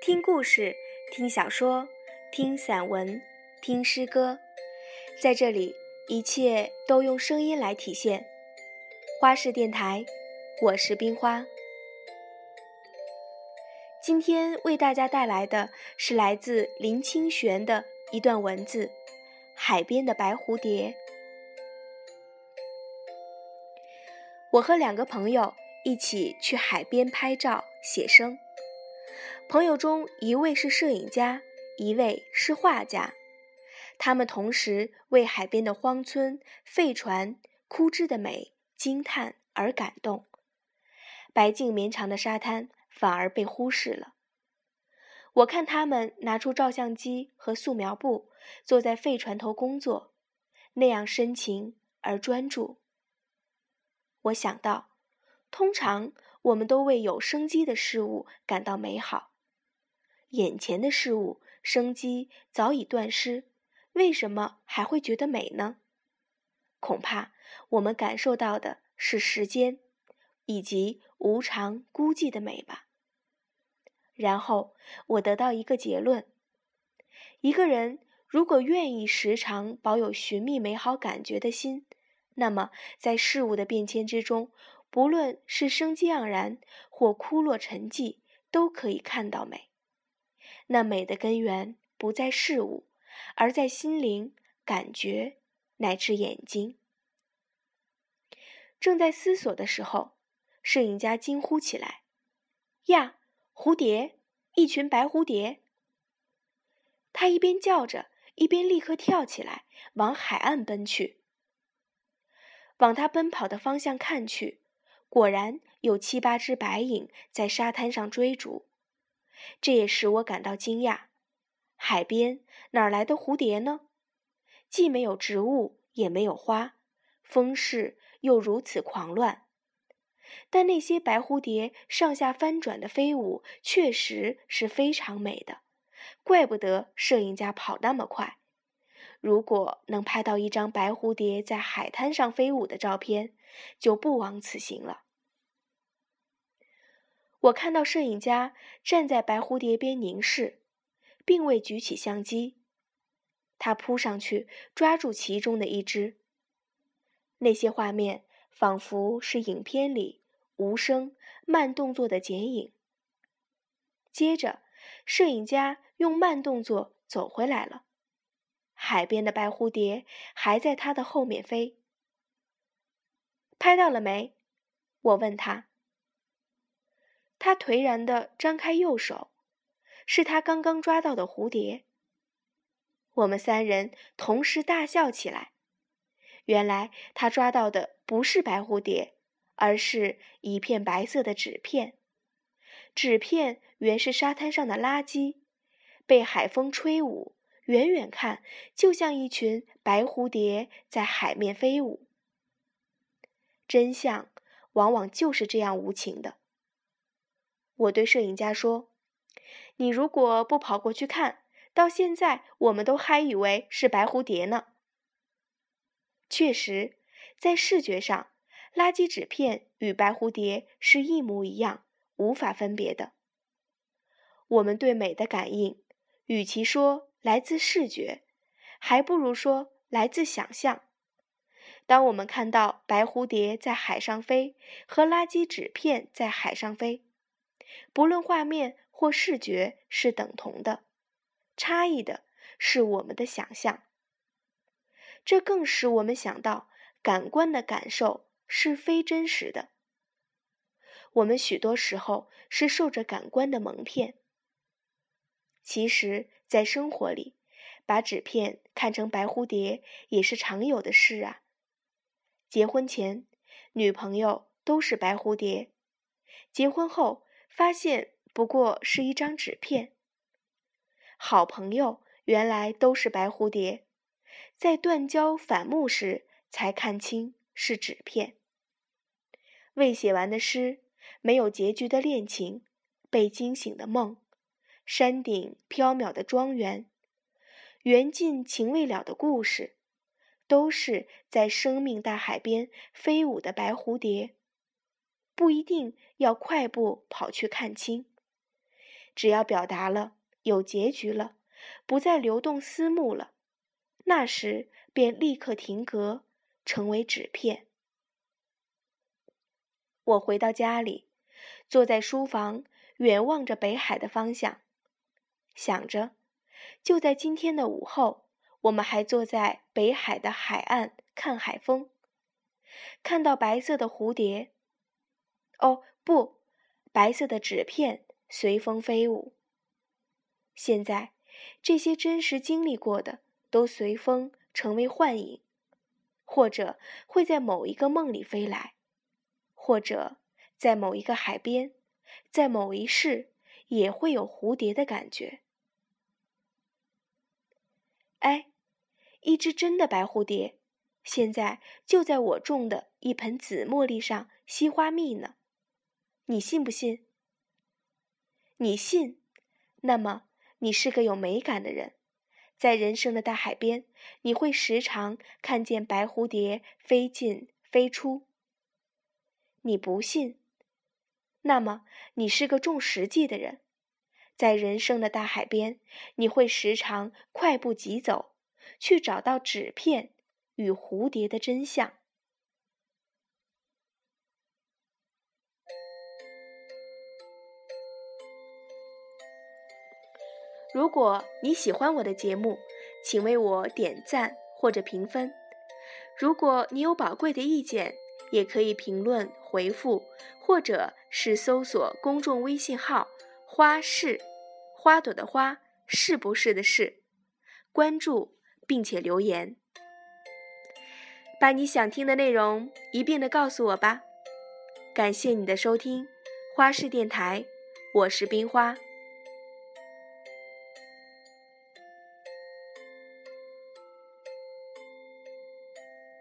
听故事，听小说，听散文，听诗歌，在这里，一切都用声音来体现。花式电台，我是冰花。今天为大家带来的是来自林清玄的一段文字：《海边的白蝴蝶》。我和两个朋友一起去海边拍照写生。朋友中一位是摄影家，一位是画家，他们同时为海边的荒村、废船、枯枝的美惊叹而感动。白净绵长的沙滩反而被忽视了。我看他们拿出照相机和素描布，坐在废船头工作，那样深情而专注。我想到，通常我们都为有生机的事物感到美好。眼前的事物生机早已断失，为什么还会觉得美呢？恐怕我们感受到的是时间，以及无常孤寂的美吧。然后我得到一个结论：一个人如果愿意时常保有寻觅美好感觉的心，那么在事物的变迁之中，不论是生机盎然或枯落沉寂，都可以看到美。那美的根源不在事物，而在心灵、感觉乃至眼睛。正在思索的时候，摄影家惊呼起来：“呀，蝴蝶！一群白蝴蝶！”他一边叫着，一边立刻跳起来，往海岸奔去。往他奔跑的方向看去，果然有七八只白影在沙滩上追逐。这也使我感到惊讶，海边哪来的蝴蝶呢？既没有植物，也没有花，风势又如此狂乱。但那些白蝴蝶上下翻转的飞舞，确实是非常美的，怪不得摄影家跑那么快。如果能拍到一张白蝴蝶在海滩上飞舞的照片，就不枉此行了。我看到摄影家站在白蝴蝶边凝视，并未举起相机。他扑上去抓住其中的一只。那些画面仿佛是影片里无声慢动作的剪影。接着，摄影家用慢动作走回来了。海边的白蝴蝶还在他的后面飞。拍到了没？我问他。他颓然地张开右手，是他刚刚抓到的蝴蝶。我们三人同时大笑起来。原来他抓到的不是白蝴蝶，而是一片白色的纸片。纸片原是沙滩上的垃圾，被海风吹舞，远远看就像一群白蝴蝶在海面飞舞。真相往往就是这样无情的。我对摄影家说：“你如果不跑过去看，到现在我们都还以为是白蝴蝶呢。”确实，在视觉上，垃圾纸片与白蝴蝶是一模一样，无法分别的。我们对美的感应，与其说来自视觉，还不如说来自想象。当我们看到白蝴蝶在海上飞，和垃圾纸片在海上飞。不论画面或视觉是等同的，差异的是我们的想象。这更使我们想到，感官的感受是非真实的。我们许多时候是受着感官的蒙骗。其实，在生活里，把纸片看成白蝴蝶也是常有的事啊。结婚前，女朋友都是白蝴蝶；结婚后，发现不过是一张纸片。好朋友原来都是白蝴蝶，在断交反目时才看清是纸片。未写完的诗，没有结局的恋情，被惊醒的梦，山顶缥缈的庄园，缘尽情未了的故事，都是在生命大海边飞舞的白蝴蝶。不一定要快步跑去看清，只要表达了，有结局了，不再流动思慕了，那时便立刻停格，成为纸片。我回到家里，坐在书房，远望着北海的方向，想着，就在今天的午后，我们还坐在北海的海岸看海风，看到白色的蝴蝶，哦不，白色的纸片随风飞舞。现在，这些真实经历过的都随风成为幻影，或者会在某一个梦里飞来。或者在某一个海边，在某一世，也会有蝴蝶的感觉。哎，一只真的白蝴蝶，现在就在我种的一盆紫茉莉上吸花蜜呢。你信不信？你信，那么你是个有美感的人。在人生的大海边，你会时常看见白蝴蝶飞进飞出。你不信，那么你是个重实际的人，在人生的大海边，你会时常快步疾走，去找到纸片与蝴蝶的真相。如果你喜欢我的节目，请为我点赞或者评分。如果你有宝贵的意见，也可以评论回复，或者是搜索公众微信号“花是花朵的花是不是的是”，关注并且留言，把你想听的内容一并的告诉我吧。感谢你的收听，花式电台，我是冰花。